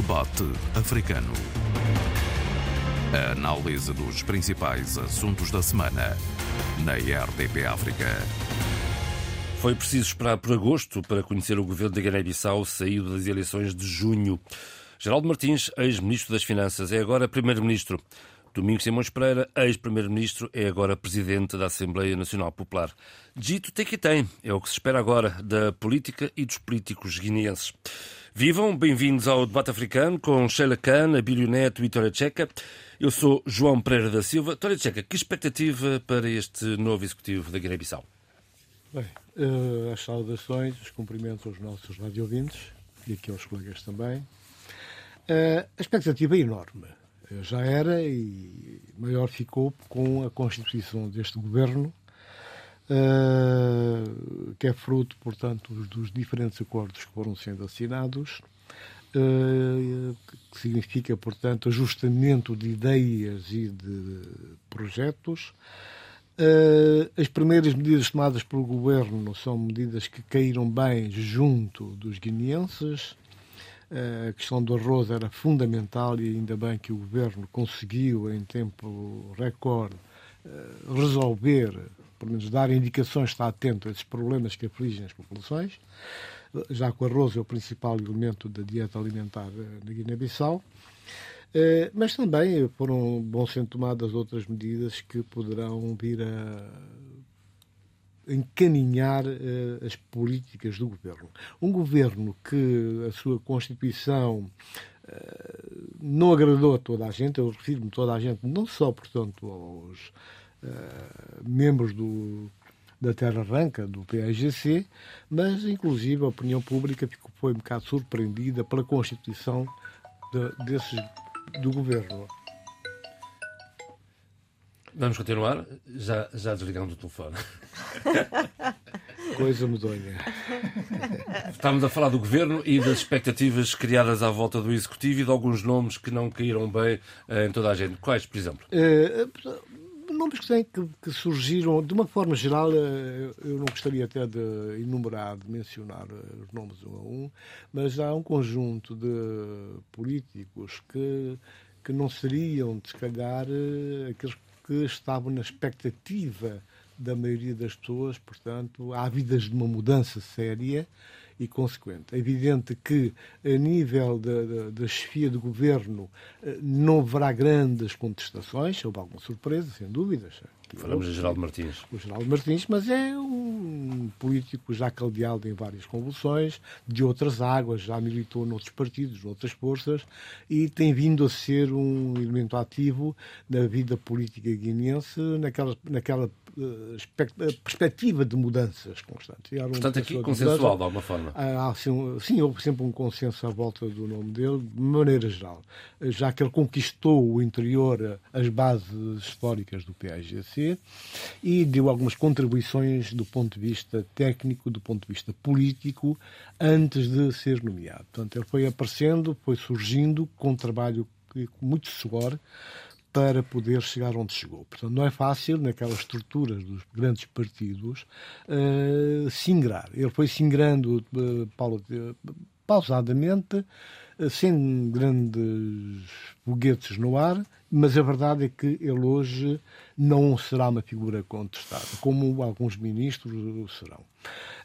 Debate Africano. A análise dos principais assuntos da semana na RDP África. Foi preciso esperar por agosto para conhecer o governo da Guiné-Bissau saído das eleições de junho. Geraldo Martins, ex-ministro das Finanças, é agora primeiro-ministro. Domingos Simões Pereira, ex-primeiro-ministro, é agora presidente da Assembleia Nacional Popular. Dito tem que tem, é o que se espera agora da política e dos políticos guineenses. Vivam, bem-vindos ao debate africano com Sheila Khan, Abílio Neto e Tória Checa. Eu sou João Pereira da Silva. Tória Checa, que expectativa para este novo executivo da Guiné-Bissau? Bem, uh, as saudações, os cumprimentos aos nossos radiovintes e aqui aos colegas também. Uh, a expectativa é enorme. Uh, já era e maior ficou com a constituição deste governo, que é fruto, portanto, dos diferentes acordos que foram sendo assinados, que significa, portanto, ajustamento de ideias e de projetos Uh, as primeiras medidas tomadas pelo governo são medidas que caíram bem junto dos guineenses. Uh, a questão do arroz era fundamental e ainda bem que o governo conseguiu, em tempo recorde, uh, resolver, pelo menos dar indicações, estar atento a esses problemas que afligem as populações, já que o arroz é o principal elemento da dieta alimentar na Guiné-Bissau. Eh, mas também foram, vão sendo tomadas outras medidas que poderão vir a encaminhar uh, as políticas do governo. Um governo que a sua Constituição não agradou a toda a gente, eu refiro-me toda a gente, não só, portanto, aos membros do, da Terra Ranca, do PAGC, mas, inclusive, a opinião pública ficou, foi um bocado surpreendida pela Constituição de, desses do governo. Vamos continuar? Já, já desligamos o telefone. Coisa medonha. Estamos a falar do governo e das expectativas criadas à volta do executivo e de alguns nomes que não caíram bem eh, em toda a gente. Quais, por exemplo? É, nomes que, que, que, surgiram, de uma forma geral, eh, eu não gostaria até de enumerar, de mencionar eh, os nomes um a um, mas há um conjunto de políticos que, que não seriam, se calhar, eh, aqueles que estavam na expectativa da maioria das pessoas, portanto, ávidas de uma mudança séria e consequente. É evidente que, a nível da, da, da chefia do governo, não haverá grandes contestações, houve alguma surpresa, sem dúvidas. Falamos de Geraldo Martins. O Geraldo Martins, mas é um político já caldeado em várias convulsões, de outras águas, já militou noutros partidos, noutras forças, e tem vindo a ser um elemento ativo na vida política guineense, naquela, naquela perspectiva de mudanças constantes. Portanto, aqui consensual, de alguma forma. Há, sim, sim, houve sempre um consenso à volta do nome dele, de maneira geral, já que ele conquistou o interior, as bases históricas do PAGC, e deu algumas contribuições do ponto de vista técnico, do ponto de vista político, antes de ser nomeado. Portanto, ele foi aparecendo, foi surgindo com um trabalho com muito suor para poder chegar onde chegou. Portanto, não é fácil, naquelas estruturas dos grandes partidos, uh, se ingrar. Ele foi se ingrando uh, pausadamente, uh, sem grandes foguetes no ar, mas a verdade é que ele hoje não será uma figura contestada, como alguns ministros serão.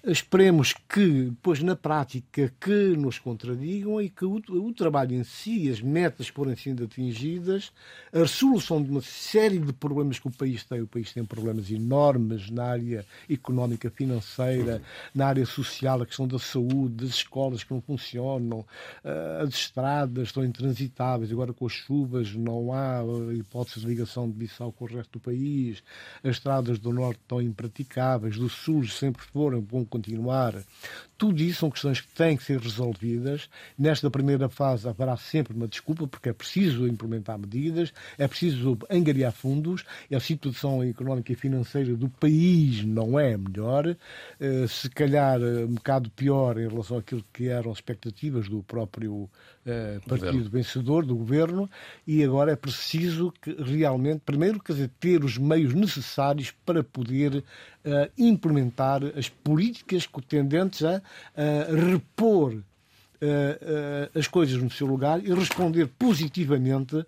Esperemos que, depois, na prática, que nos contradigam e que o, o, trabalho em si, as metas forem sendo atingidas, a resolução de uma série de problemas que o país tem. O país tem problemas enormes na área económica, financeira, na área social, a questão da saúde, das escolas que não funcionam, eh, as estradas estão intransitáveis, agora com as chuvas não há hipótese de ligação de Bissau com o resto do país, as estradas do norte estão impraticáveis, do sul sempre foram, vão continuar. Tudo isso são questões que têm que ser resolvidas. Nesta primeira fase haverá sempre uma desculpa, porque é preciso implementar medidas, é preciso angariar fundos, a situação económica e financeira do país não é melhor, eh, se calhar eh, um bocado pior em relação àquilo que eram as expectativas do próprio eh, partido governo. vencedor, do governo, e agora é preciso que realmente, primeiro, quer dizer, ter os meios necessários para poder implementar as políticas tendentes a, a repor as coisas no seu lugar e responder positivamente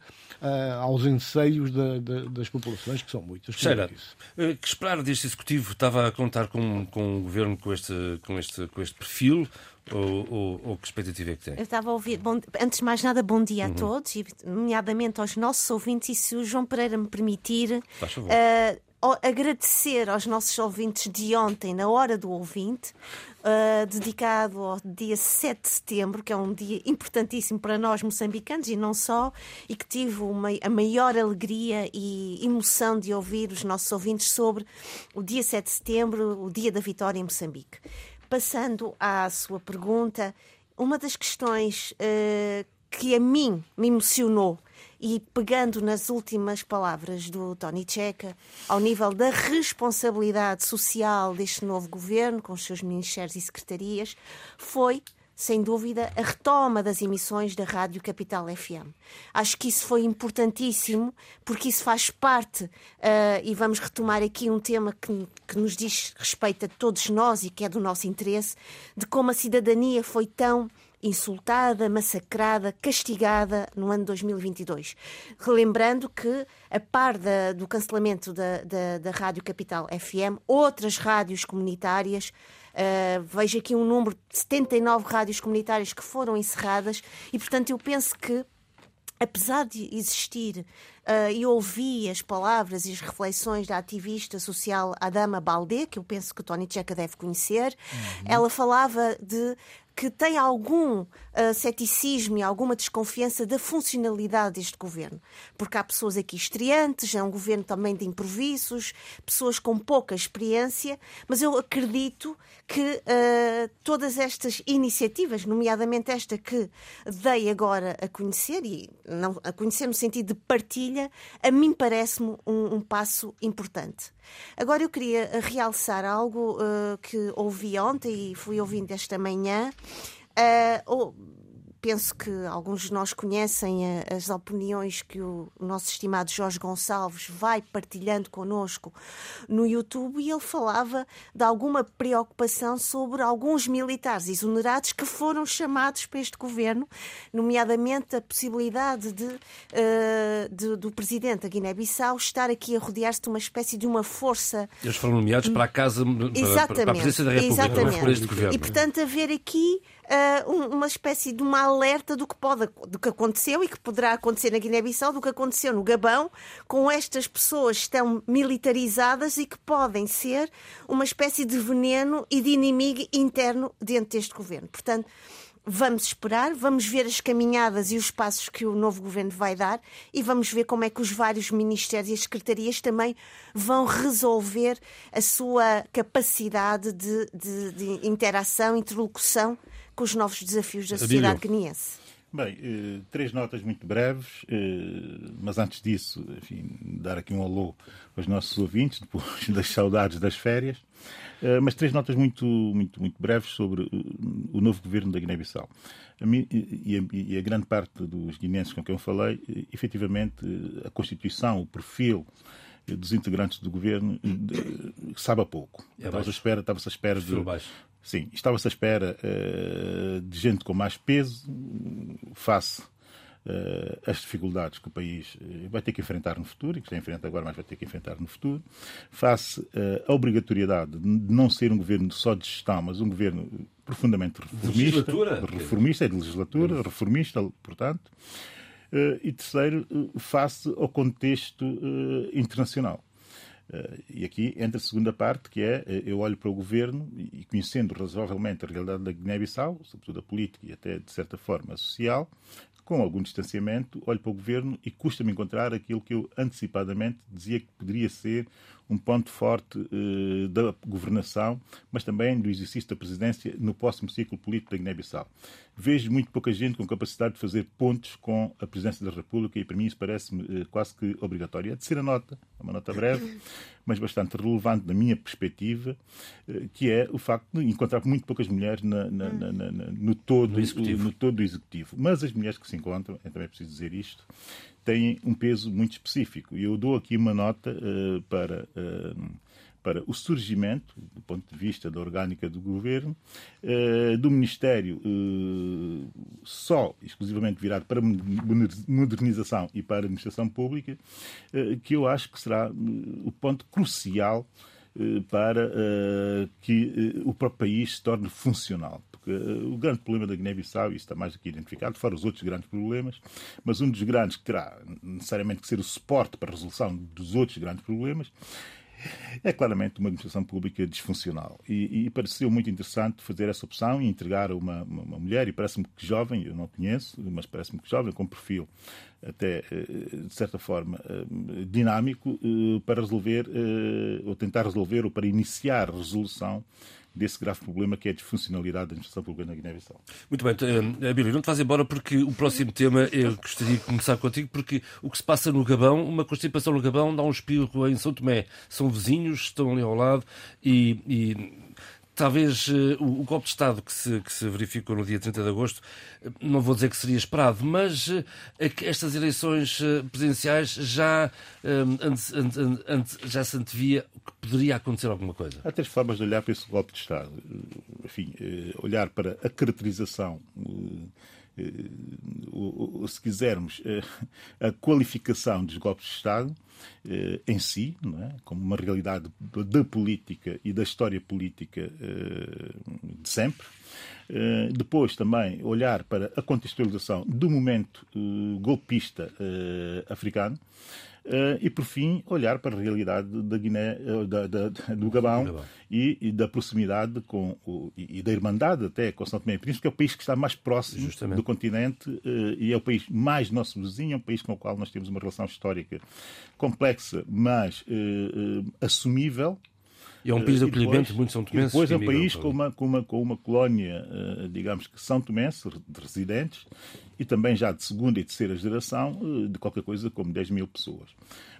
aos anseios da, da, das populações, que são muitas. Cheira, que esperar deste Executivo? Estava a contar com, com um governo com este, com este, com este perfil? Ou, ou, ou, que expectativa é que tem? Eu estava a ouvir. Bom, antes de mais nada, bom dia uhum. a todos, e nomeadamente aos nossos ouvintes. E se o João Pereira me permitir, uh, agradecer aos nossos ouvintes de ontem, na hora do ouvinte, uh, dedicado ao dia 7 de setembro, que é um dia importantíssimo para nós moçambicanos e não só, e que tive uma, a maior alegria e emoção de ouvir os nossos ouvintes sobre o dia 7 de setembro, o dia da vitória em Moçambique. Passando à sua pergunta, uma das questões uh, que a mim me emocionou e pegando nas últimas palavras do Tony Checa, ao nível da responsabilidade social deste novo governo, com os seus ministérios e secretarias, foi sem dúvida, a retoma das emissões da Rádio Capital FM. Acho que isso foi importantíssimo, porque isso faz parte, uh, e vamos retomar aqui um tema que, que nos diz respeito a todos nós e que é do nosso interesse, de como a cidadania foi tão insultada, massacrada, castigada no ano 2022. Relembrando que, a par da, do cancelamento da, da, da Rádio Capital FM, outras rádios comunitárias Uh, vejo aqui um número de 79 rádios comunitárias que foram encerradas e, portanto, eu penso que apesar de existir uh, e ouvi as palavras e as reflexões da ativista social Adama Baldé, que eu penso que o Tony Checa deve conhecer, uhum. ela falava de que tem algum uh, ceticismo e alguma desconfiança da funcionalidade deste governo. Porque há pessoas aqui estreantes, é um governo também de improvisos, pessoas com pouca experiência, mas eu acredito que uh, todas estas iniciativas, nomeadamente esta que dei agora a conhecer, e não a conhecer no sentido de partilha, a mim parece-me um, um passo importante. Agora eu queria realçar algo uh, que ouvi ontem e fui ouvindo esta manhã. Uh, penso que alguns de nós conhecem as opiniões que o nosso estimado Jorge Gonçalves vai partilhando connosco no YouTube e ele falava de alguma preocupação sobre alguns militares exonerados que foram chamados para este governo, nomeadamente a possibilidade de, uh, de do presidente da Guiné-Bissau estar aqui a rodear-se de uma espécie de uma força. Eles foram nomeados para a casa, para, para a presidência da República, Exatamente. Por este governo. E portanto haver aqui uh, uma espécie de uma alerta do que pode, do que aconteceu e que poderá acontecer na Guiné-Bissau, do que aconteceu no Gabão, com estas pessoas que estão militarizadas e que podem ser uma espécie de veneno e de inimigo interno dentro deste governo. Portanto, vamos esperar, vamos ver as caminhadas e os passos que o novo governo vai dar e vamos ver como é que os vários ministérios e as secretarias também vão resolver a sua capacidade de, de, de interação, interlocução com os novos desafios da sociedade guineense? Bem, eh, três notas muito breves, eh, mas antes disso, enfim, dar aqui um alô aos nossos ouvintes, depois das saudades das férias, eh, mas três notas muito, muito, muito breves sobre o novo governo da Guiné-Bissau. E, e, a grande parte dos guineenses com quem eu falei, efetivamente, a Constituição, o perfil dos integrantes do governo sabe a pouco. É estava-se à espera, estava à espera de, Sim, estava-se à espera uh, de gente com mais peso face uh, às dificuldades que o país eh, vai ter que enfrentar no futuro, e que já enfrenta agora, mas vai ter que enfrentar no futuro, face uh, à obrigatoriedade de não ser um governo só de gestão, mas um governo profundamente reformista. Reformista, é de legislatura, reformista, portanto. e terceiro, face ao contexto internacional. Uh, e aqui entra a segunda parte, que é eh, eu olho para o governo e, conhecendo razoavelmente a realidade da Guiné-Bissau, sobretudo a política e até de certa forma social, com algum distanciamento, olho para o governo e custa-me encontrar aquilo que eu antecipadamente dizia que poderia ser um ponto forte uh, da governação, mas também do exercício da presidência no próximo ciclo político da Guiné-Bissau. Vejo muito pouca gente com capacidade de fazer pontos com a presidência da República e para mim isso parece-me uh, quase que obrigatório. É de ser a nota, é uma nota breve, mas bastante relevante da minha perspectiva, uh, que é o facto de encontrar muito poucas mulheres na, na, na, no, todo, no, no todo do executivo. Mas as mulheres que se encontram, é também preciso dizer isto, têm um peso muito específico. E eu dou aqui uma nota uh, para, uh, para o surgimento, do ponto de vista da orgânica do governo, eh, do Ministério só exclusivamente virado para modernização e para administração pública, que eu acho que será o ponto crucial para que o próprio país se torne funcional. O grande problema da Guiné-Bissau, e está mais aqui identificado, fora os outros grandes problemas, mas um dos grandes que terá necessariamente que ser o suporte para a resolução dos outros grandes problemas é claramente uma administração pública disfuncional. E, e pareceu muito interessante fazer essa opção e entregar a uma, uma, uma, mulher, e parece-me que jovem, eu não conheço, mas parece-me que jovem, com perfil até, eh, de certa forma, eh, dinâmico, eh, para resolver, ou tentar resolver, ou para iniciar resolução desse grave problema que é a disfuncionalidade da administração pública na Guiné-Bissau. Muito bem, uh, Abílio, não te vais embora porque o próximo tema eu gostaria de começar contigo, porque o que se passa no Gabão, uma constipação no Gabão dá um espirro em São Tomé. São vizinhos, estão ali ao lado e, e talvez uh, o, o, golpe de Estado que se, que se verificou no dia 30 de agosto, uh, não vou dizer que seria esperado, mas uh, estas eleições presidenciais já, antes, já se antevia que poderia acontecer alguma coisa. Há três formas de olhar para esse golpe de Estado. Enfim, olhar para a caracterização uh, se quisermos, a qualificação dos golpes de Estado em si, é? como uma realidade da política e da história política de sempre. depois também olhar para a contextualização do momento golpista africano. Uh, e, por fim, olhar para a realidade da Guiné, uh, da, da, do Gabão, Gabão. E, e, da proximidade com o, e, da irmandade até com São Tomé e Príncipe, que é o país que está mais próximo Justamente. do continente uh, e é o país mais nosso vizinho, é um país com o qual nós temos uma relação histórica complexa, mas assumível, e é um país de acolhimento muito são tomenses. Depois é um país com uma, com uma, com uma colónia, digamos que são tomenses, de residentes, e também já de segunda e terceira geração, eh, de qualquer coisa como 10 mil pessoas.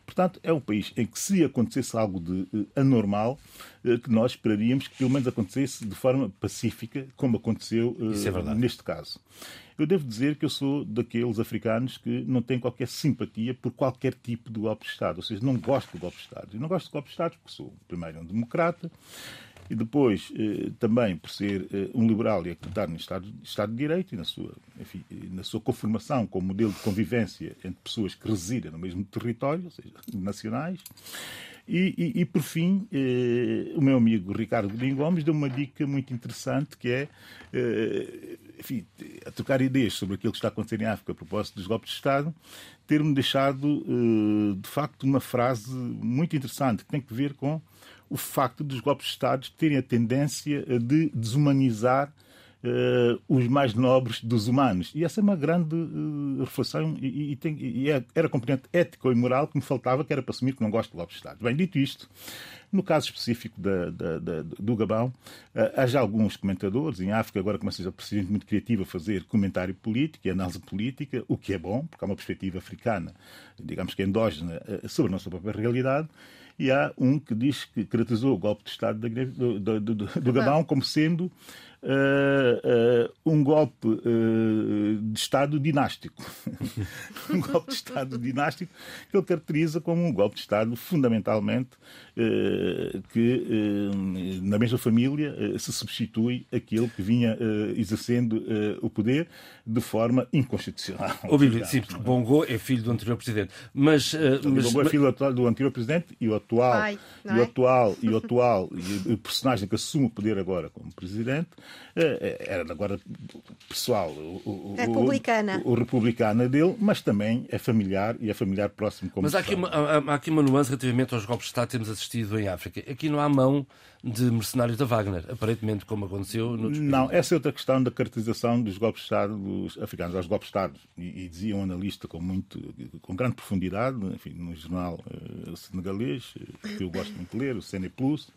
Portanto, é um país em que, se acontecesse algo de eh, anormal, eh, que nós esperaríamos que pelo menos acontecesse de forma pacífica, como aconteceu é neste caso. Eu devo dizer que eu sou daqueles africanos que não têm qualquer simpatia por qualquer tipo de golpe de Estado. Ou seja, não gosto de golpe de Estado. E não gosto de golpe de Estado porque sou, primeiro, um democrata, e depois eh, também por ser eh, um liberal e acreditar no Estado, Estado de Direito e na sua, enfim, na sua conformação como modelo de convivência entre pessoas que residem no mesmo território, ou seja, nacionais. E, e, e por fim, eh, o meu amigo Ricardo Godinho Gomes deu uma dica muito interessante que é, eh, enfim, a trocar ideias sobre aquilo que está a acontecer em África a propósito dos golpes de Estado, ter-me deixado, eh, de facto, uma frase muito interessante que tem que ver com o facto dos golpes de Estado terem a tendência de desumanizar uh, os mais nobres dos humanos. E essa é uma grande uh, reflexão e, e, tem, e é, era componente ético e moral que me faltava, que era para assumir que não gosto de golpes de Estado. Bem, dito isto, no caso específico da, da, da, do Gabão, uh, há já alguns comentadores, em África agora começa a ser muito criativo a fazer comentário político e análise política, o que é bom, porque há uma perspectiva africana, digamos que endógena, sobre a nossa própria realidade, e há um que diz que caracterizou o golpe de Estado do, do, do, do Gabão como sendo uh, uh, um golpe uh, de Estado dinástico. um golpe de Estado dinástico que ele caracteriza como um golpe de Estado fundamentalmente que na mesma família se substitui aquele que vinha exercendo o poder de forma inconstitucional. Ouvido, sim, porque Bongo é filho do anterior presidente. Mas, mas Bongo é filho do anterior presidente e o atual, Ai, e o é? atual, e o atual, e o personagem que assume o poder agora como presidente eh, eh, era agora pessoal, o, republicana. O, o, republicana dele, mas também é familiar e é familiar próximo como Mas há aqui, uma, há, há aqui uma nuance relativamente aos golpes de Estado que temos assistido em África. Aqui não há mão de mercenários da Wagner, aparentemente, como aconteceu no Não, essa é outra questão da caracterização dos golpes de Estado dos africanos, aos golpes de Estado. E, e dizia um analista com, muito, com grande profundidade, enfim, no jornal uh, senegalês, que eu gosto muito de ler, o CN Plus,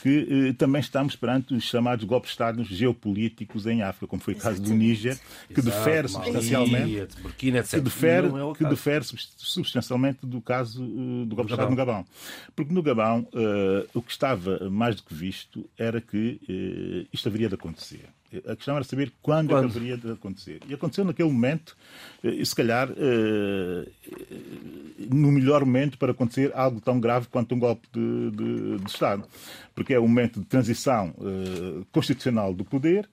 que uh, também estamos perante os chamados golpes de Estado geopolíticos em África, como foi o caso do Níger, que Exato, difere substancialmente, Burkina, etc. que difere, é que difere substancialmente do caso uh, do golpe de Estado no Gabão. Porque no Gabão, o que estava mais que visto era que eh, isto haveria de acontecer. A questão era saber quando, quando? haveria de acontecer. E aconteceu naquele momento, eh, e se calhar, eh, no melhor momento para acontecer algo tão grave quanto um golpe de, de, de Estado. Porque é um momento de transição constitucional do poder,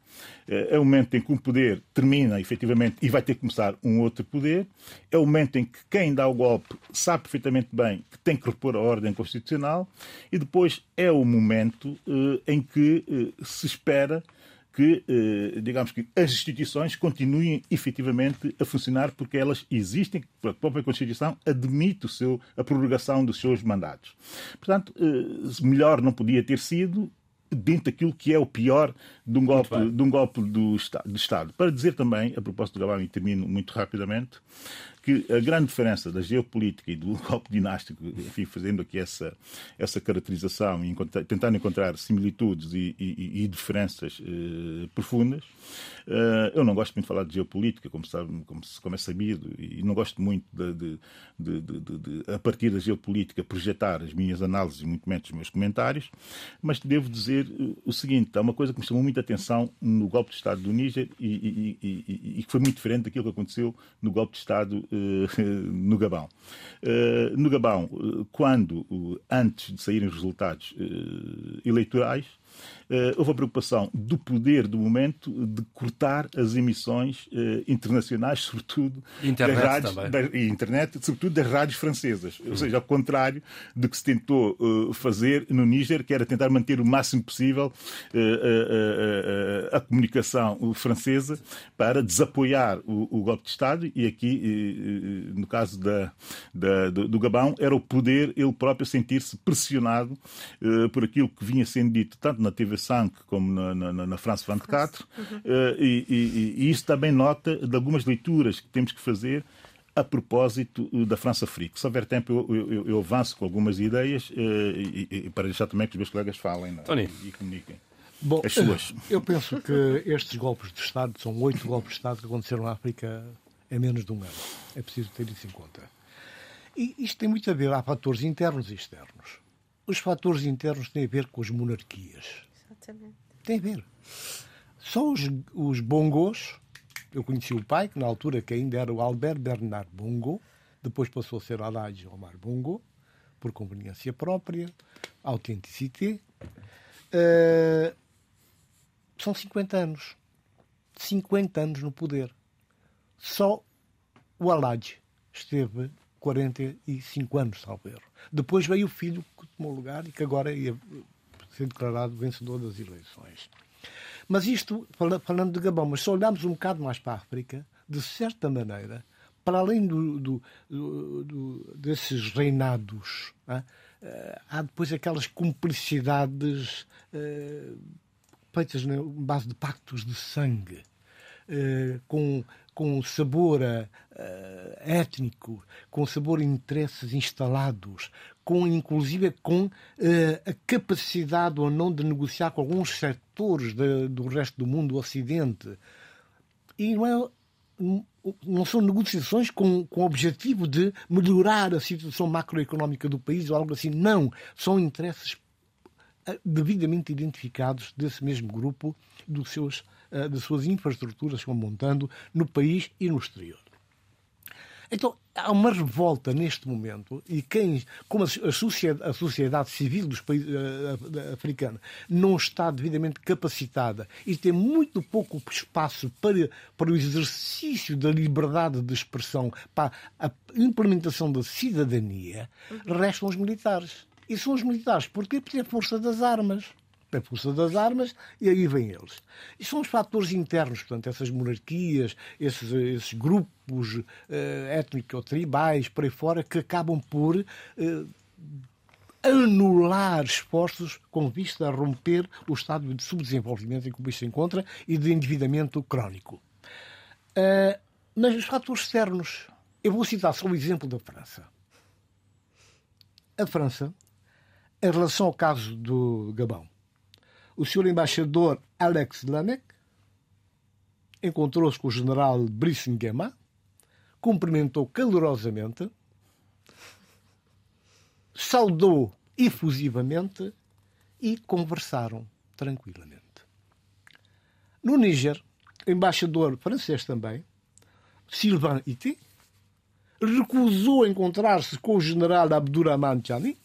é o momento em que um poder termina efetivamente e vai ter que começar um outro poder, é o momento em que quem dá o golpe sabe perfeitamente bem que tem que repor a ordem constitucional e depois é o momento em que se espera que, eh, digamos que as instituições continuem efetivamente a funcionar porque elas existem, a própria Constituição admite o seu, a prorrogação dos seus mandatos. Portanto, eh, melhor não podia ter sido dentro daquilo que é o pior de um golpe, de um golpe do, do Estado. Para dizer também, a propósito do Gabão, e termino muito rapidamente, que a grande diferença da geopolítica e do golpe dinástico, enfim, fazendo aqui essa, essa caracterização e encontrar, tentando encontrar similitudes e, e, e diferenças eh, profundas, eh, eu não gosto muito de falar de geopolítica, como, sabe, como, como é sabido, e não gosto muito de, de, de, de, a partir da geopolítica, projetar as minhas análises e muito menos os meus comentários, mas devo dizer eh, o seguinte: há uma coisa que me chamou muita atenção no golpe de Estado do Níger e, e que foi muito diferente daquilo que aconteceu no golpe de Estado no Gabão. Eh, no Gabão, eh, quando, antes de saírem os resultados eleitorais, houve a preocupação do poder do momento de cortar as emissões uh, internacionais, sobretudo internet das rádios, da, e internet, sobretudo das rádios francesas. Ou seja, ao contrário do que se tentou uh, fazer no Níger, que era tentar manter o máximo possível a comunicação francesa para desapoiar o, o, golpe de Estado. E aqui, no caso da, da do, do, Gabão, era o poder ele próprio sentir-se pressionado por aquilo que vinha sendo dito tanto na TV 5 como na, na, na France 24, uhum. uh, e, e, e, isso também nota de algumas leituras que temos que fazer a propósito da França Free. Se houver tempo, eu, eu, eu avanço com algumas ideias uh, e, e, para deixar também que os meus colegas falem é? e, comuniquem. Bom, as suas. Eu penso que estes golpes de Estado são oito golpes de Estado que aconteceram na África em menos de um ano. É preciso ter isso em conta. E isto tem muito a ver, há fatores internos e externos. Os fatores internos têm a ver com as monarquias. Exatamente. Tem a ver. Só os, os bongos, eu conheci o pai, que na altura que ainda era o Albert Bernard Bongo, depois passou a ser Alhaji Omar Bongo, por conveniência própria, autenticidade. Uh, são 50 anos. 50 anos no poder. Só o Alhaji esteve 45 anos, salvo erro. Depois veio o filho que tomou lugar e que agora ia ser declarado vencedor das eleições. Mas isto, falando de Gabão, mas se olharmos um bocado mais para a África, de certa maneira, para além do, do, do, desses reinados, ah, há depois aquelas cumplicidades uh, feitas na base de pactos de sangue, uh, com, com sabor uh, étnico, com sabor interesses instalados, com inclusive com uh, a capacidade ou não de negociar com alguns setores de, do resto do mundo, do Ocidente. E não é não são negociações com, com o objetivo de melhorar a situação macroeconómica do país ou algo assim. Não. São interesses devidamente identificados desse mesmo grupo, dos seus, das suas infraestruturas que vão montando no país e no exterior. Então, há uma revolta neste momento e quem, como a sociedade, a sociedade civil dos países uh, africanos não está devidamente capacitada e tem muito pouco espaço para, para o exercício da liberdade de expressão, para a implementação da cidadania, uhum. restam os militares. E são os militares. Porquê? Porque é a força das armas a força das armas, e aí vêm eles. E são os fatores internos, portanto, essas monarquias, esses, esses grupos uh, étnico-tribais, por aí fora, que acabam por uh, anular esforços com vista a romper o estado de subdesenvolvimento em que o país se encontra e de endividamento crónico. Uh, mas os fatores externos, eu vou citar só o exemplo da França. A França, em relação ao caso do Gabão, o senhor embaixador Alex Lanek encontrou-se com o general Brice Nguema, cumprimentou calorosamente, saudou efusivamente e conversaram tranquilamente. No Níger, o embaixador francês também, Sylvain Ité, recusou encontrar-se com o general Abdurrahman Chani,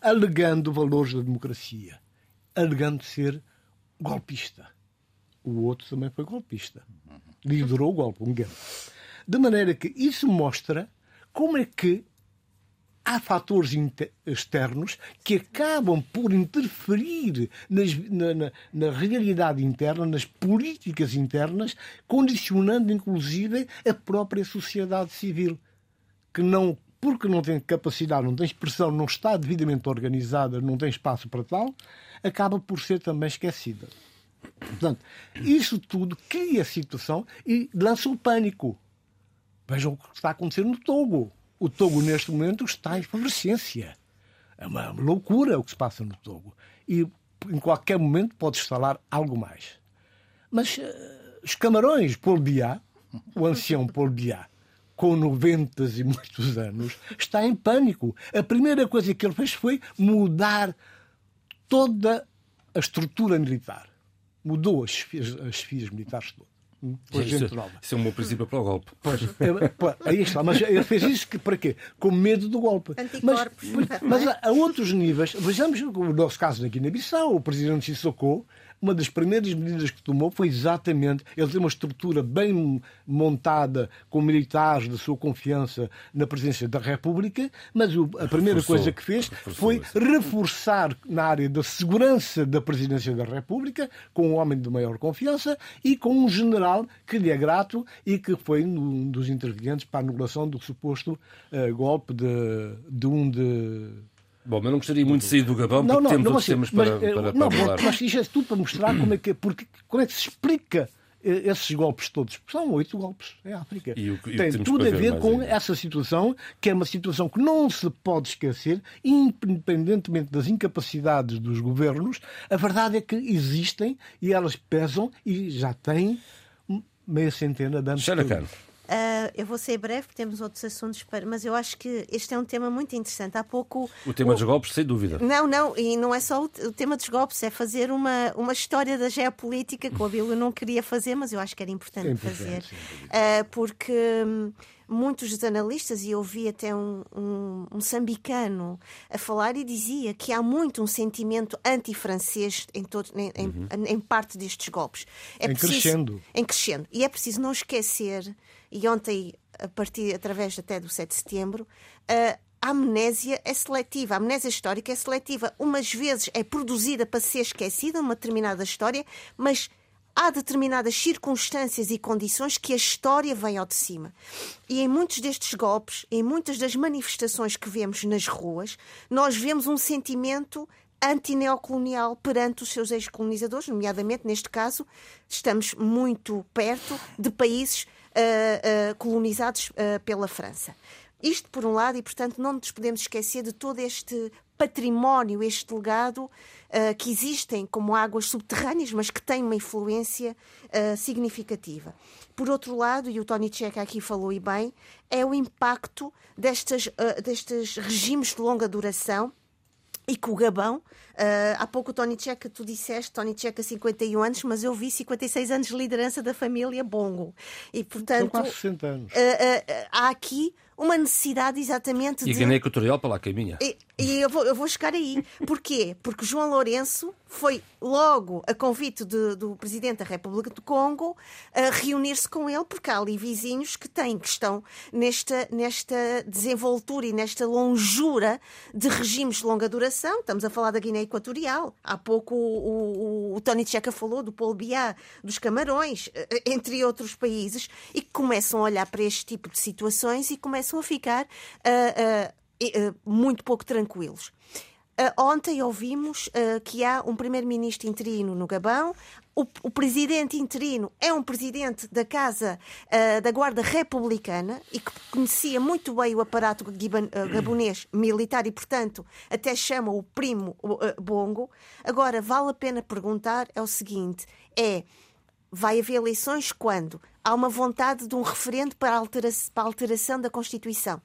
alegando valores da democracia, alegando ser golpista. O outro também foi golpista. Liderou o golpe, um golpe. De maneira que isso mostra como é que há fatores externos que acabam por interferir nas, na, na, na, realidade interna, nas políticas internas, condicionando inclusive a própria sociedade civil, que não, porque não tem capacidade, não tem expressão, não está devidamente organizada, não tem espaço para tal, acaba por ser também esquecida. Portanto, isso tudo cria situação e lança o pânico. Vejam o que está acontecendo no Togo o Togo, neste momento, está em efervescência. É uma loucura o que se passa no Togo. E em qualquer momento pode instalar algo mais. Mas uh, os camarões, Paul Biá, o ancião Paul Biá, com 90 e muitos anos, está em pânico. A primeira coisa que ele fez foi mudar toda a estrutura militar. Mudou as, as chefias militares todas. Pois isso, isso é um bom princípio para o golpe. Pois, é, aí está, mas ele fez isso que, para quê? Com medo do golpe. Anticorpos. Mas, mas a, a, outros níveis, vejamos o nosso caso na Guiné-Bissau, o presidente Sissoko uma das primeiras medidas que tomou foi exatamente ele ter uma estrutura bem montada com militares da sua confiança na presidência da República, mas a primeira reforçou, coisa que fez foi reforçar na área da segurança da presidência da República com um homem de maior confiança e com um general que lhe é grato e que foi um dos intervenientes para a anulação do suposto uh, golpe de, de um de Bom, mas não gostaria muito de sair do Gabão, porque não, não, temos não, outros temas para, mas, para, não, falar. Mas isto é tudo para mostrar como é que, porque, como é que se explica eh, esses golpes todos. São oito golpes em África. E o, e Tem tudo a ver com ainda. essa situação, que é uma situação que não se pode esquecer, independentemente das incapacidades dos governos. A verdade é que existem e elas pesam e já têm meia centena de anos. Uh, eu vou ser breve, porque temos outros assuntos para. Mas eu acho que este é um tema muito interessante. Há pouco. O tema o... dos golpes, sem dúvida. Não, não, e não é só o, o, tema dos golpes, é fazer uma, uma história da geopolítica que o Abílio não queria fazer, mas eu acho que era importante, é importante fazer. Uh, porque. Hum, muitos dos analistas, e eu ouvi até um, um, um sambicano a falar e dizia que há muito um sentimento anti-francês em, todo, em, uhum. em, em, parte destes golpes. É em preciso, crescendo. Em crescendo. E é preciso não esquecer, e ontem, a partir, através até do 7 de setembro, a amnésia é seletiva, a amnésia histórica é seletiva. Umas vezes é produzida para ser esquecida, uma determinada história, mas há determinadas circunstâncias e condições que a história vem ao de cima. E em muitos destes golpes, em muitas das manifestações que vemos nas ruas, nós vemos um sentimento antineocolonial perante os seus ex-colonizadores, nomeadamente, neste caso, estamos muito perto de países uh, colonizados uh, pela França. Isto por um lado, e portanto não nos podemos esquecer de todo este património, este legado uh, que existem como águas subterrâneas, mas que têm uma influência uh, significativa. Por outro lado, e o Tony Checa aqui falou e bem, é o impacto destes, uh, destes regimes de longa duração e que o Gabão, uh, há pouco o Tony Checa, tu disseste, Tony Checa 51 anos, mas eu vi 56 anos de liderança da família Bongo. E portanto. São quase 60 anos. Uh, uh, há aqui uma necessidade exatamente e de. E Guiné Equatorial para lá caminha. E, e eu, vou, eu vou chegar aí. Porquê? Porque João Lourenço foi logo a convite de, do Presidente da República do Congo a reunir-se com ele, porque há ali vizinhos que têm, que estão nesta, nesta desenvoltura e nesta longura de regimes de longa duração. Estamos a falar da Guiné Equatorial. Há pouco o, o, o Tony Checa falou do Paul Biá, dos Camarões, eh, entre outros países, e que começam a olhar para este tipo de situações e começam a ficar. Uh, uh, eh, muito pouco tranquilos. Uh, ontem ouvimos uh, que há um primeiro-ministro interino no Gabão. O, o, presidente interino é um presidente da Casa uh, da Guarda Republicana e que conhecia muito bem o aparato gabonês militar e, portanto, até chama o primo Bongo. Agora, vale a pena perguntar: é o seguinte, é. Vai haver eleições quando? Há uma vontade de um referendo para, altera para a alteração da Constituição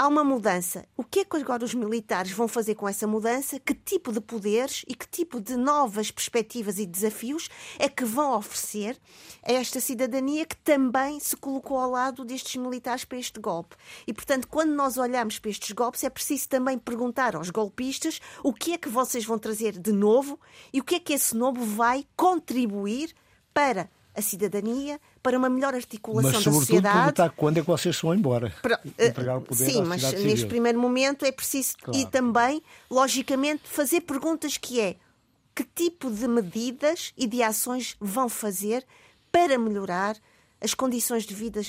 há uma mudança. O que é que agora os militares vão fazer com essa mudança? Que tipo de poderes e que tipo de novas perspectivas e desafios é que vão oferecer a esta cidadania que também se colocou ao lado destes militares para este golpe? E, portanto, quando nós olhamos para estes golpes, é preciso também perguntar aos golpistas o que é que vocês vão trazer de novo e o que é que esse novo vai contribuir para a cidadania, para uma melhor articulação mas, da sociedade. perguntar quando é que vocês vão embora. Para, uh, entregar o poder sim, mas civil. neste primeiro momento é preciso claro. e também, logicamente, fazer perguntas que é que tipo de medidas e de ações vão fazer para melhorar as condições de vida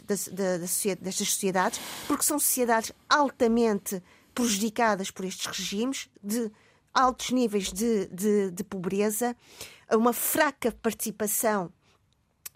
destas sociedades, porque são sociedades altamente prejudicadas por estes regimes, de altos níveis de, de, de pobreza, uma fraca participação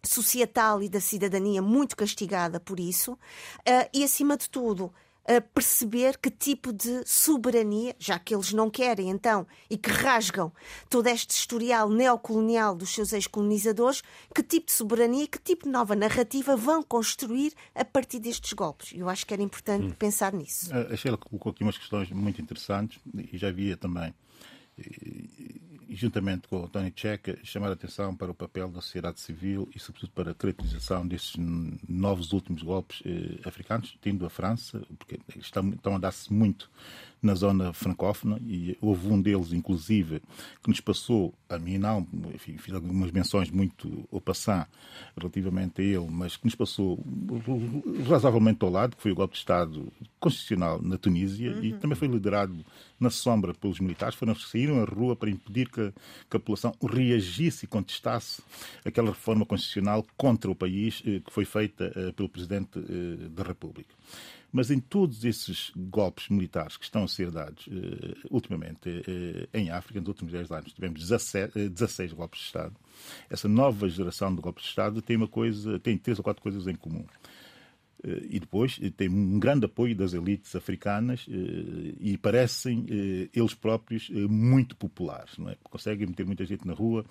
societal e da cidadania muito castigada por isso, uh, e acima de tudo. Uh, perceber que tipo de soberania, já que eles não querem então e que rasgam todo este historial neocolonial dos seus ex-colonizadores, que tipo de soberania e que tipo de nova narrativa vão construir a partir destes golpes. Eu acho que era importante hum. pensar nisso. A Sheila colocou aqui umas questões muito interessantes e já havia também juntamente com o Tony Checa, chamar a atenção para o papel da sociedade civil e, sobretudo, para a caracterização destes novos últimos golpes eh, africanos, tendo a França, porque estão, estão a dar-se muito na zona francófona e houve um deles, inclusive, que nos passou, a mim não, enfim, fiz algumas menções muito ao passar relativamente a ele, mas que nos passou razoavelmente ao lado, que foi o golpe de Estado constitucional na Tunísia uhum. e também foi liderado na sombra pelos militares, foram saíram à rua para impedir que, que a população reagisse e contestasse aquela reforma constitucional contra o país eh, que foi feita eh, pelo Presidente eh, da República. Mas em todos esses golpes militares que estão a ser dados uh, ultimamente uh, em África, nos últimos 10 anos, tivemos 17, uh, 16 golpes de Estado. Essa nova geração de golpes de Estado tem uma coisa, tem três ou quatro coisas em comum. Eh, e depois eh, tem um grande apoio das elites africanas eh, e parecem eles próprios muito populares, não é? Conseguem meter muita gente na rua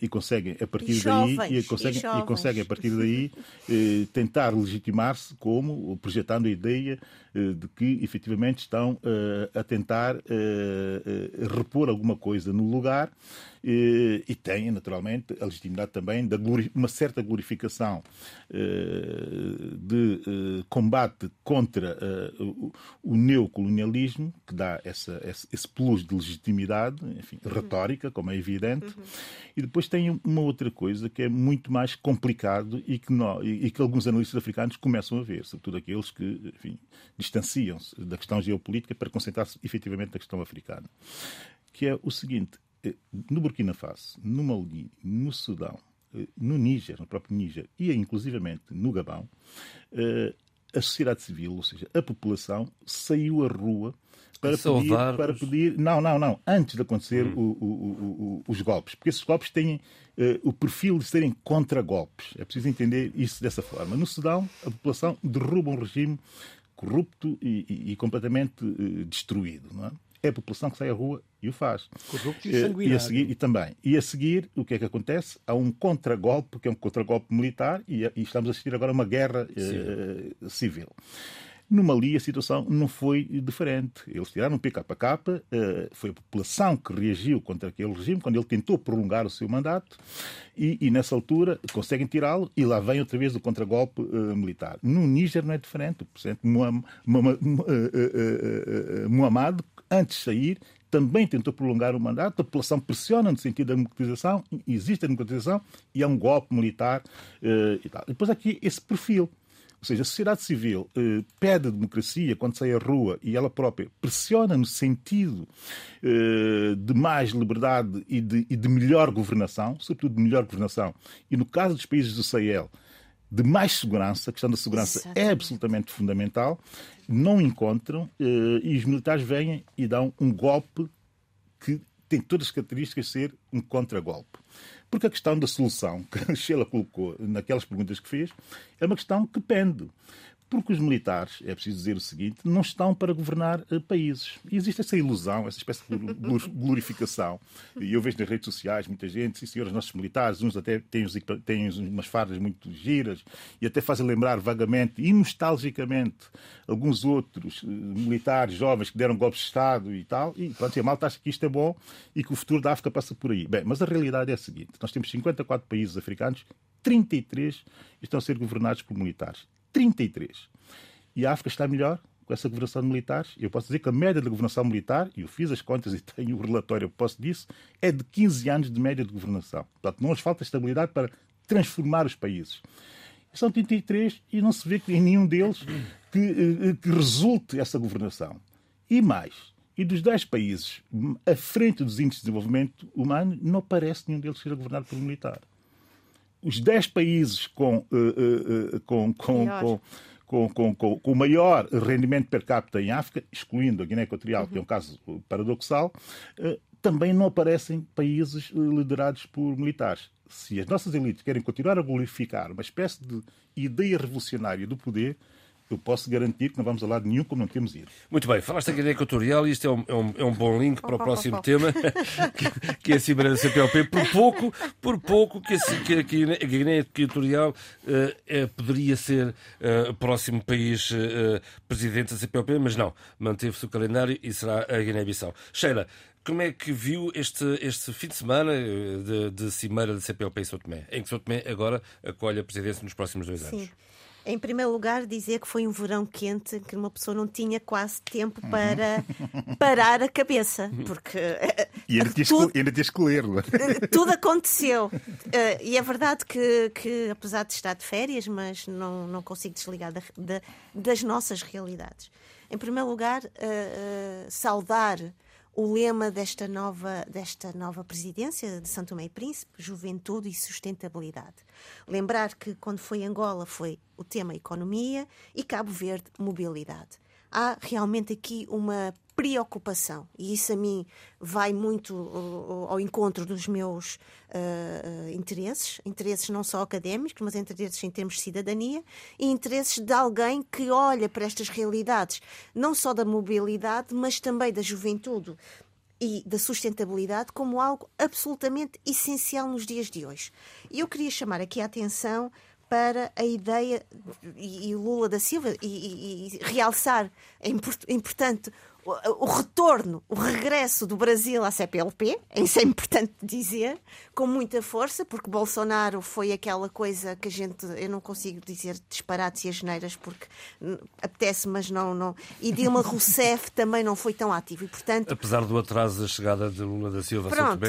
e conseguem a partir e daí jovens, e conseguem, e, e conseguem a partir daí tentar legitimar-se como projetando a ideia de que efetivamente estão a tentar repor alguma coisa no lugar e têm, naturalmente, a legitimidade também de uma certa glorificação de uh, combate contra uh, o, neocolonialismo, que dá essa, esse, esse plus de legitimidade, enfim, uhum. retórica, como é evidente, uhum. e depois tem uma outra coisa que é muito mais complicado e que, não, e, que alguns analistas africanos começam a ver, sobretudo aqueles que, distanciam-se da questão geopolítica para concentrar-se efetivamente na questão africana, que é o seguinte, eh, no Burkina Faso, no Mali, no Sudão, eh, no Níger, no próprio Níger, e inclusivamente no Gabão, eh, a sociedade civil, ou seja, a população, saiu à rua para pedir, para os... pedir. Não, não, não. Antes de acontecer hum. o, o, o, os golpes. Porque esses golpes têm uh, o perfil de serem contra-golpes. É preciso entender isso dessa forma. No Sudão, a população derruba um regime corrupto e, e, e completamente uh, destruído. Não é? É a população que sai à rua e o faz. Corrupto e sanguinário. E a seguir, e também. E a seguir, o que é que acontece? Há um contragolpe, que é um contragolpe militar, e, e estamos a assistir agora a uma guerra uh, civil. No Mali a situação não foi diferente. Eles tiraram um PKK, foi a população que reagiu contra aquele regime quando ele tentou prolongar o seu mandato e, e nessa altura conseguem tirá-lo e lá vem outra vez o contragolpe uh, militar. No Níger não é diferente. O presidente Muhammad antes de sair, também tentou prolongar o mandato, a população pressiona no sentido da democratização, existe a democratização e é um golpe militar eh, e tal. Depois aqui esse perfil. Ou seja, a sociedade civil eh, pede democracia quando sai à rua e ela própria pressiona no sentido eh, de mais liberdade e de, e de melhor governação, sobretudo de melhor governação. E no caso dos países do Sahel, de mais segurança, a questão da segurança é Exatamente. é absolutamente fundamental, não encontram eh, e os militares vêm e dão um golpe que tem todas as características de ser um contragolpe. Porque a questão da solução que a Sheila colocou naquelas perguntas que fez é uma questão que pende. Porque os militares, é preciso dizer o seguinte, não estão para governar uh, países. E existe essa ilusão, essa espécie de glorificação. E eu vejo nas redes sociais muita gente, sim senhores, nossos militares, uns até têm, têm umas fardas muito giras e até fazem lembrar vagamente e nostalgicamente alguns outros uh, militares jovens que deram golpes de Estado e tal. E pronto, a malta acha que isto é bom e que o futuro da África passa por aí. Bem, mas a realidade é a seguinte: nós temos 54 países africanos, 33 estão a ser governados por militares. 33. E a África está melhor com essa governação de militares. Eu posso dizer que a média da governação militar, e eu fiz as contas e tenho o relatório, posso disso, é de 15 anos de média de governação. Portanto, não nos falta estabilidade para transformar os países. São 33 e não se vê em nenhum deles que, eh, que resulte essa governação. E mais, e dos 10 países à frente dos índices de desenvolvimento humano, não parece nenhum deles ser governado por um militar os 10 países com, uh, com, com, com com, com, com, com, o maior rendimento per capita em África, excluindo a Guiné Equatorial, uhum. que é um caso paradoxal, também não aparecem países liderados por militares. Se as nossas elites querem continuar a glorificar uma espécie de ideia revolucionária do poder, eu posso garantir que não vamos a lado nenhum como não temos ido. Muito bem, falaste da Guiné Equatorial e isto é um, é um, é um bom link para o próximo tema, que, que é a Cimeira da CPLP. Por pouco, por pouco que a, que a Guiné Equatorial uh, é, poderia ser uh, o próximo país uh, presidente da CPLP, mas não, manteve-se o calendário e será a Guiné-Bissau. Sheila, como é que viu este, este fim de semana de, de Cimeira da CPLP em São Tomé, em que São Tomé agora acolhe a presidência nos próximos dois anos? Sim. Em primeiro lugar, dizer que foi um verão quente, que uma pessoa não tinha quase tempo uhum. para parar a cabeça, porque e ainda tinha tudo, ainda escolher é? tudo aconteceu. Uh, e é verdade que, que, apesar de estar de férias, mas não, não consigo desligar da, da, das nossas realidades. Em primeiro lugar, uh, uh, saudar o lema desta nova, desta nova presidência de Santo Tomé e Príncipe, juventude e sustentabilidade. Lembrar que quando foi Angola foi o tema economia e Cabo Verde mobilidade. Há realmente aqui uma preocupação e isso a mim vai muito uh, ao encontro dos meus uh, interesses, interesses não só académicos, mas interesses em termos de cidadania e interesses de alguém que olha para estas realidades, não só da mobilidade, mas também da juventude e da sustentabilidade como algo absolutamente essencial nos dias de hoje. E eu queria chamar aqui a atenção para a ideia, e, Lula da Silva, e, e, e realçar, é importante, o retorno, o regresso do Brasil à CPLP, isso é importante dizer, com muita força, porque Bolsonaro foi aquela coisa que a gente, eu não consigo dizer disparates e asneiras porque apetece, mas não, não. E Dilma Rousseff também não foi tão ativo e, portanto... Apesar do atraso da chegada de Lula da Silva pronto,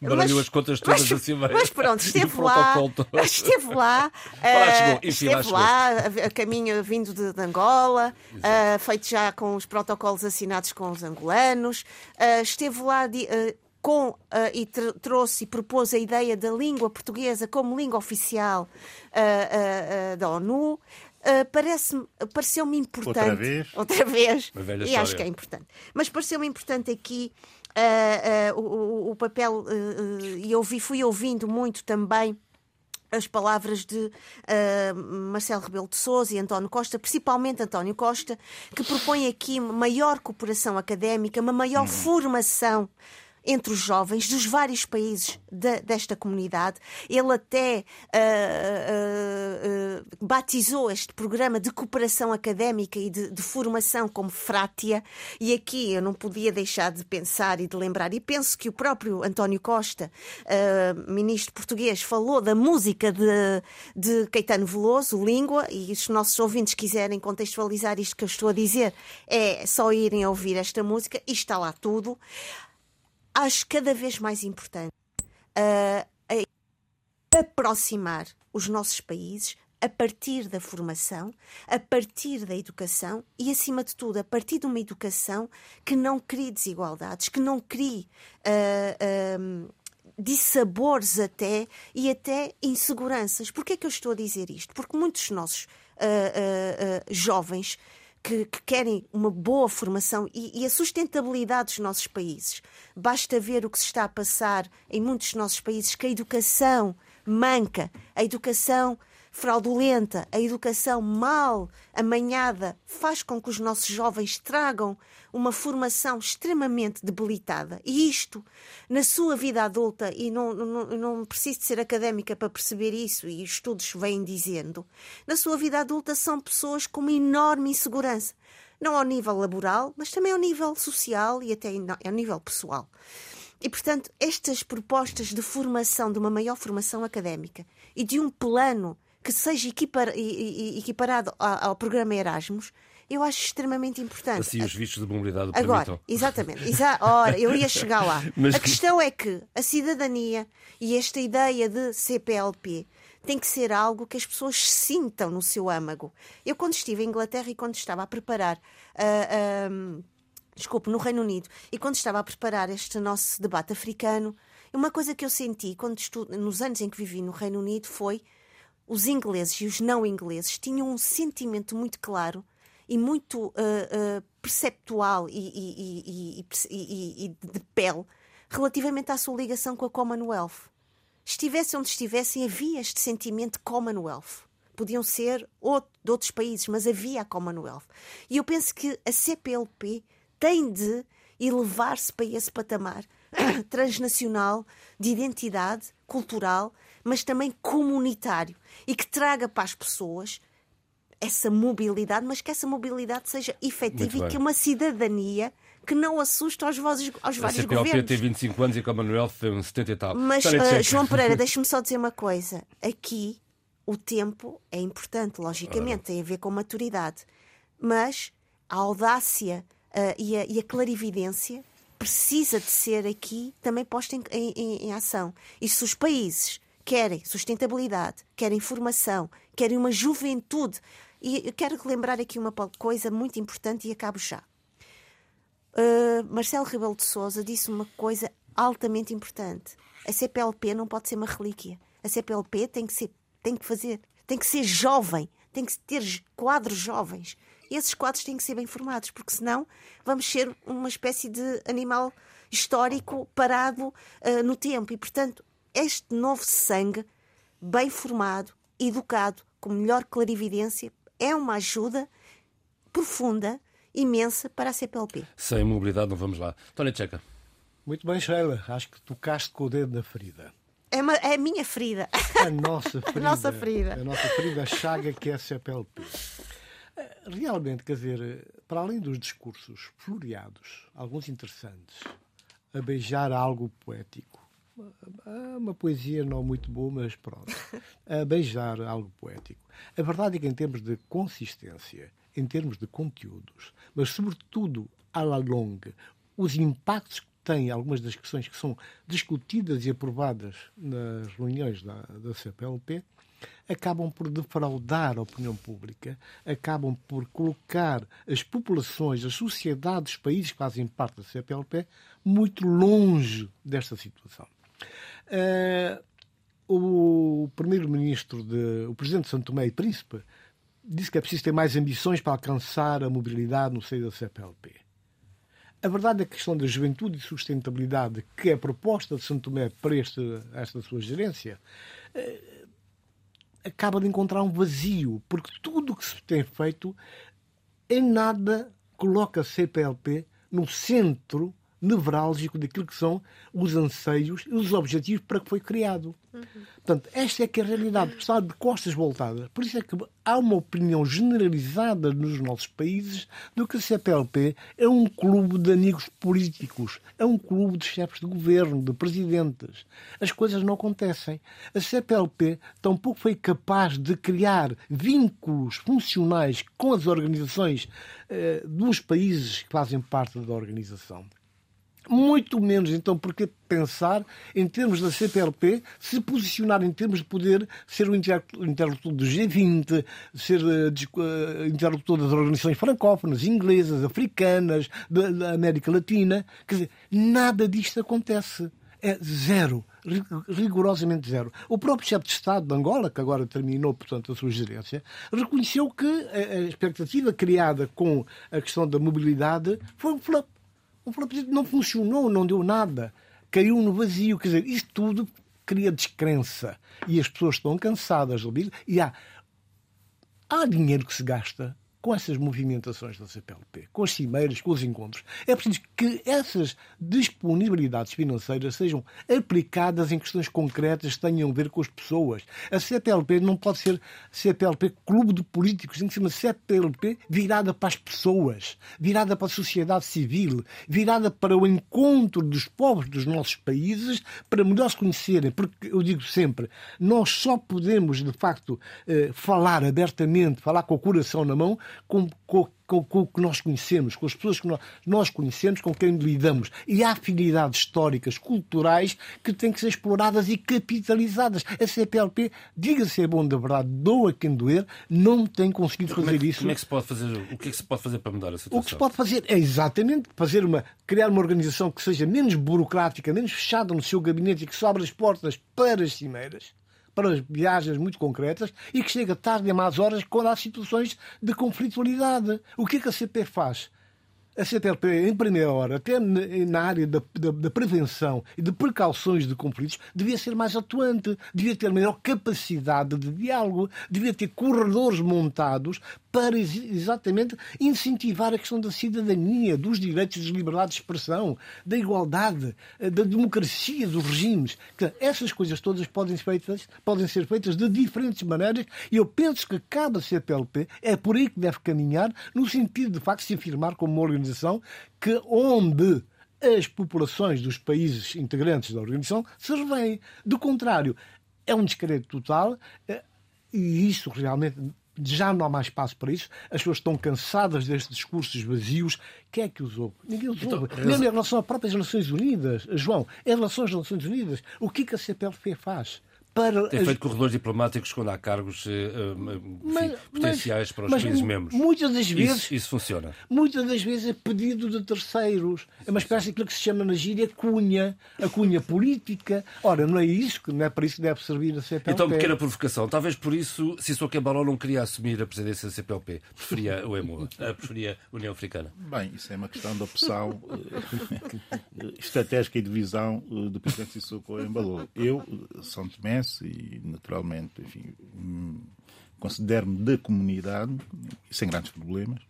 baralhou as contas todas mas, assim Mas pronto, esteve lá, esteve lá, uh, esteve lá, a, a caminho vindo de, de Angola, uh, feito já com os protocolos assinados com os angolanos, uh, esteve lá de, uh, com uh, e trouxe e propôs a ideia da língua portuguesa como língua oficial da ONU. Uh, parece pareceu-me importante outra vez, outra vez e história. acho que é importante mas pareceu-me importante aqui uh, uh, o, o, papel e ouvi fui ouvindo muito também as palavras de uh, Marcelo Rebelo de Sousa e António Costa, principalmente António Costa, que propõe aqui maior cooperação académica, uma maior uhum. formação entre os jovens dos vários países de, desta comunidade. Ele até uh, uh, uh, batizou este programa de cooperação académica e de, de, formação como Frátia. E aqui eu não podia deixar de pensar e de lembrar, e penso que o próprio António Costa, ministro português, falou da música de, de Caetano Veloso, Língua, e os nossos ouvintes quiserem contextualizar isto que eu estou a dizer, é só irem ouvir esta música e está lá tudo acho cada vez mais importante uh, aproximar os nossos países a partir da formação, a partir da educação e, acima de tudo, a partir de uma educação que não crie desigualdades, que não crie uh, uh, dissabores até e até inseguranças. Porquê é que eu estou a dizer isto? Porque muitos nossos uh, jovens que, que, querem uma boa formação e, e, a sustentabilidade dos nossos países. Basta ver o que se está a passar em muitos dos nossos países, que a educação manca, a educação fraudulenta, a educação mal amanhada faz com que os nossos jovens tragam uma formação extremamente debilitada. E isto, na sua vida adulta, e não, não, não preciso de ser académica para perceber isso, e estudos vêm dizendo, na sua vida adulta são pessoas com uma enorme insegurança. Não ao nível laboral, mas também ao nível social e até ao nível pessoal. E, portanto, estas propostas de formação, de uma maior formação académica e de um plano que seja equiparado ao programa Erasmus, eu acho extremamente importante. Assim os vistos de mobilidade Agora, permitam. exatamente. Exa Ora, eu ia chegar lá. Mas... A questão é que a cidadania e esta ideia de CPLP tem que ser algo que as pessoas sintam no seu âmago. Eu, quando estive em Inglaterra e quando estava a preparar. Uh, uh, desculpe, no Reino Unido, e quando estava a preparar este nosso debate africano, uma coisa que eu senti quando estudo, nos anos em que vivi no Reino Unido foi os ingleses e os não ingleses tinham um sentimento muito claro e muito uh, uh, perceptual e, e, e, e, de pele relativamente à sua ligação com a Commonwealth. Estivesse onde estivessem, havia este sentimento Commonwealth. Podiam ser outro, de outros países, mas havia a Commonwealth. E eu penso que a CPLP tem de elevar-se para esse patamar transnacional de identidade cultural, mas também comunitário e que traga para as pessoas essa mobilidade, mas que essa mobilidade seja efetiva e que uma cidadania que não assusta aos, vozes, aos vários a CPLP governos. tem 25 anos e a Commonwealth tem 70 e tal. Mas, uh, João Pereira, deixe-me só dizer uma coisa. Aqui, o tempo é importante, logicamente, tem a ver com maturidade. Mas a audácia uh, e, a, e, a, clarividência precisa de ser aqui também posta em, em, em ação. E se os países querem sustentabilidade, querem formação, querem uma juventude. E quero lembrar aqui uma coisa muito importante e acabo já. Uh, Marcelo Rebelo de Souza disse uma coisa altamente importante. A CPLP não pode ser uma relíquia. A CPLP tem que ser, tem que fazer, tem que ser jovem, tem que ter quadros jovens. E esses quadros têm que ser bem formados, porque senão vamos ser uma espécie de animal histórico parado uh, no tempo. E, portanto, este novo sangue, bem formado, educado, com melhor clarividência, é uma ajuda profunda, imensa para a CPLP. Sem mobilidade não vamos lá. Tony Checa. Muito bem, Sheila. Acho que tocaste com o dedo na ferida. É, uma, é a minha ferida. A nossa ferida. a nossa ferida. A nossa ferida, a chaga que é a CPLP. Realmente, quer dizer, para além dos discursos floreados, alguns interessantes, a beijar algo poético, uma poesia não muito boa, mas pronto. A beijar algo poético. A verdade é que, em termos de consistência, em termos de conteúdos, mas sobretudo à la longue, os impactos que têm algumas das questões que são discutidas e aprovadas nas reuniões da, da CPLP acabam por defraudar a opinião pública, acabam por colocar as populações, as sociedades, os países que fazem parte da CPLP muito longe desta situação. Uh, o primeiro-ministro, o presidente de Santo Tomé e Príncipe, disse que é preciso ter mais ambições para alcançar a mobilidade no seio da CPLP. A verdade é que a questão da juventude e sustentabilidade, que é a proposta de Santo Tomé para este, esta sua gerência, uh, acaba de encontrar um vazio, porque tudo o que se tem feito em nada coloca a CPLP no centro nevrálgico daquilo que são os anseios e os objetivos para que foi criado. Uhum. Portanto, esta é que é a realidade. Está de costas voltadas. Por isso é que há uma opinião generalizada nos nossos países do que a CPLP é um clube de amigos políticos, é um clube de chefes de governo, de presidentes. As coisas não acontecem. A CPLP tampouco foi capaz de criar vínculos funcionais com as organizações eh, dos países que fazem parte da organização muito menos então porque pensar em termos da CPLP, se posicionar em termos de poder ser o interlocutor do G20, ser uh, interlocutor das organizações francófonas, inglesas, africanas, da, da América Latina. Quer dizer, nada disto acontece. É zero rigorosamente zero. O próprio chefe de Estado de Angola, que agora terminou, portanto, a sua gerência, reconheceu que a expectativa criada com a questão da mobilidade foi um flop. O plebiscito não funcionou, não deu nada. Caiu no vazio. Quer dizer, isto tudo cria descrença. E as pessoas estão cansadas e há, há dinheiro que se gasta com essas movimentações da CPLP, com as cimeiras, com os encontros. É preciso que essas disponibilidades financeiras sejam aplicadas em questões concretas que tenham a ver com as pessoas. A CPLP não pode ser CPLP clube de políticos, tem que ser uma CPLP virada para as pessoas, virada para a sociedade civil, virada para o encontro dos povos dos nossos países, para melhor se conhecerem. Porque eu digo sempre, nós só podemos, de facto, eh, falar abertamente, falar com o coração na mão, com, com, com, com, o que nós conhecemos, com as pessoas que nós, conhecemos, com quem lidamos. E há afinidades históricas, culturais, que têm que ser exploradas e capitalizadas. A CPLP, diga-se é bom da verdade, doa quem doer, não tem conseguido então, fazer como é, isso. Como é que se pode fazer? O que é que se pode fazer para mudar a situação? O que se pode fazer é exatamente fazer uma, criar uma organização que seja menos burocrática, menos fechada no seu gabinete e que se abra as portas para as cimeiras para viagens muito concretas e que chega tarde a más horas quando há situações de conflitualidade. O que é que a CP faz? a CPLP, em primeira hora, até na área da, da, da, prevenção e de precauções de conflitos, devia ser mais atuante, devia ter maior capacidade de diálogo, devia ter corredores montados para exatamente incentivar a questão da cidadania, dos direitos de liberdade de expressão, da igualdade, eh, da democracia dos regimes. Essas coisas todas podem ser feitas, podem ser feitas de diferentes maneiras e eu penso que cada CPLP é por aí que deve caminhar, no sentido de facto se afirmar como uma organização organização que onde as populações dos países integrantes da organização se revêem. Do contrário, é um descrédito total eh, e isso realmente já não há mais espaço para isso. As pessoas estão cansadas destes discursos vazios. Quem é que os ouve? Ninguém os então, ouve. Então, Mesmo em relação às próprias Nações Unidas. João, em relação às Nações Unidas, o que, é que a CPLP faz? Para. Tem feito corredores diplomáticos quando há cargos uh, mas, enfim, potenciais mas, para os mas, países membros. Muitas das vezes. Isso, isso, funciona. Muitas das vezes é pedido de terceiros. É uma espécie daquilo que se chama na gíria cunha. A cunha política. Ora, não é isso, que não é para isso que deve servir a CPLP. Então, pequena provocação. Talvez por isso, se Sr. Cambaló não queria assumir a presidência da CPLP, preferia o EMU, preferia a União Africana. Bem, isso é uma questão de opção estratégica e de visão do presidente Sissoko Embalou. Eu, São Tomé, e naturalmente, enfim, hum, considero-me da comunidade, sem grandes problemas.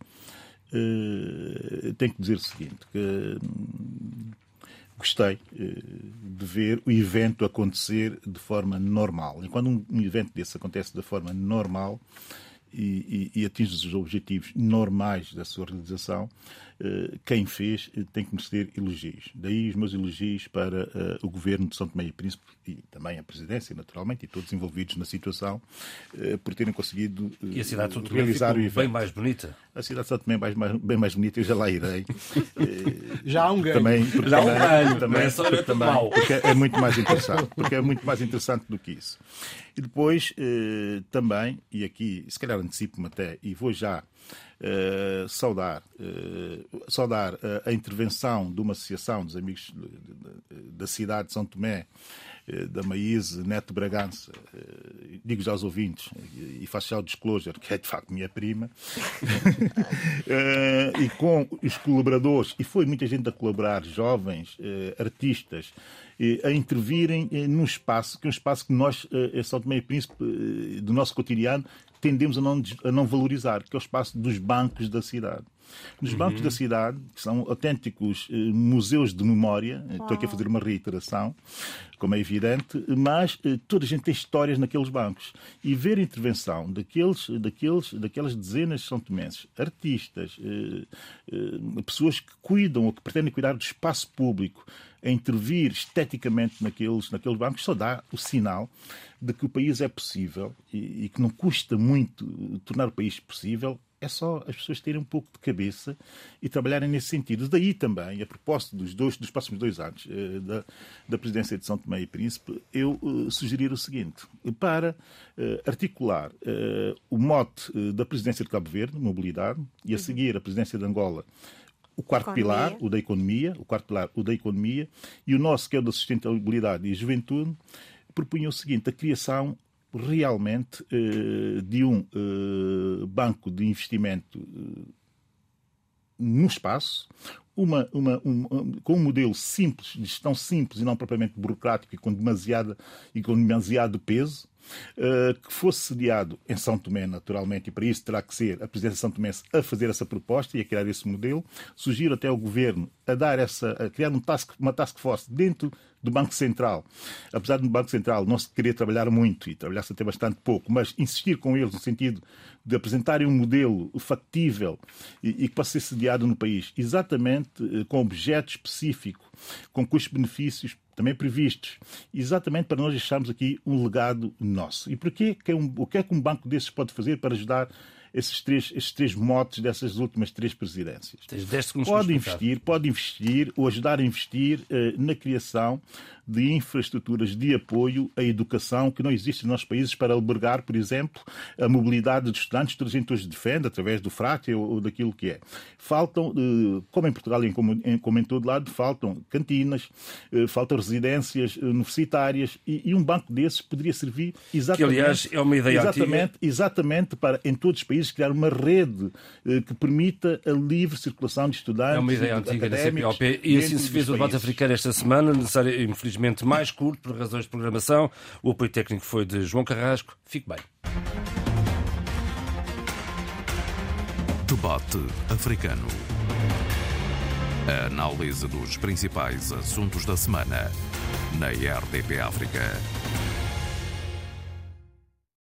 Uh, tenho que dizer o seguinte, que hum, gostei uh, de ver o evento acontecer de forma normal. E quando um, um evento desse acontece de forma normal, e, e, e, atinge os objetivos normais da sua realização, eh, quem fez eh, tem que merecer elogios. Daí os meus elogios para uh, o governo de São Tomé e Príncipe e também a presidência, naturalmente, e todos envolvidos na situação, uh, por terem conseguido uh, e a cidade de São Tomé realizar o evento. bem mais bonita. A cidade de São Tomé é mais, mais, bem mais bonita, eu já lá irei. já há um ganho. Também, já há um ganho. Também, é, só também, porque é muito mais interessante. Porque é muito mais interessante do que isso. E depois, também, e aqui, se calhar antecipo-me até, e vou já uh, saudar, uh, saudar uh, a intervenção de uma associação dos amigos da cidade de São Tomé, da Maíse Neto Bragança, digo já aos ouvintes, e faço já o disclosure, que é de facto minha prima, e com os colaboradores, e foi muita gente a colaborar, jovens, artistas, a intervirem num espaço, que é um espaço que nós, São Tomé e Príncipe, do nosso cotidiano, tendemos a não, a não valorizar, que é o espaço dos bancos da cidade. Nos uhum. bancos da cidade, que são autênticos eh, museus de memória, oh. estou aqui a fazer uma reiteração, como é evidente, mas eh, toda a gente tem histórias naqueles bancos. E ver a intervenção daqueles, daqueles, daquelas dezenas de São Tomenses, artistas, eh, eh, pessoas que cuidam ou que pretendem cuidar do espaço público, a intervir esteticamente naqueles, naqueles bancos, só dá o sinal de que o país é possível e, e que não custa muito tornar o país possível é só as pessoas terem um pouco de cabeça e trabalharem nesse sentido. Daí também, a propósito dos, dois, dos próximos dois anos eh, da, da presidência de São Tomé e Príncipe, eu eh, sugerir o seguinte: para eh, articular o mote da presidência de Cabo Verde, mobilidade, e a uhum. seguir a presidência de Angola, o quarto economia. pilar, o da economia, o quarto pilar, o da economia, e o nosso, que é o da sustentabilidade e juventude, propunha o seguinte: a criação realmente eh, de um eh, banco de investimento eh, no espaço, uma, uma, um, com um modelo simples, de gestão simples e não propriamente burocrático e com demasiado, e com demasiado peso, que fosse sediado em São Tomé, naturalmente, e para isso terá que ser a presidência de São Tomé a fazer essa proposta e a criar esse modelo. Sugiro até ao governo a dar essa, a criar um task, uma task force dentro do Banco Central. Apesar do Banco Central não se querer trabalhar muito e trabalhar-se até bastante pouco, mas insistir com eles no sentido de apresentarem um modelo factível e, e que possa ser sediado no país, exatamente eh, com objeto específico, com custos-benefícios também previstos, exatamente para nós deixarmos aqui um legado nosso. E porquê? O que é que um banco desses pode fazer para ajudar esses três, esses três motes dessas últimas três presidências. Pode investir, pode investir ou ajudar a investir uh, na criação de infraestruturas de apoio à educação que não existem nos nossos países para albergar, por exemplo, a mobilidade de estudantes gente hoje defende através do FRAT ou, daquilo que é. Faltam, uh, como em Portugal e como, em, todo lado, faltam cantinas, uh, faltam residências universitárias e, um banco desses poderia servir exatamente. Que, aliás, é uma ideia exatamente, exatamente para, em todos os países, país criar uma rede eh, que permita a livre circulação de estudantes. É uma ideia antiga da CPLP e assim se fez o debate africano esta semana, necessário, infelizmente mais curto por razões de programação. O apoio técnico foi de João Carrasco. Fique bem. Debate africano. A análise dos principais assuntos da semana na RDP África.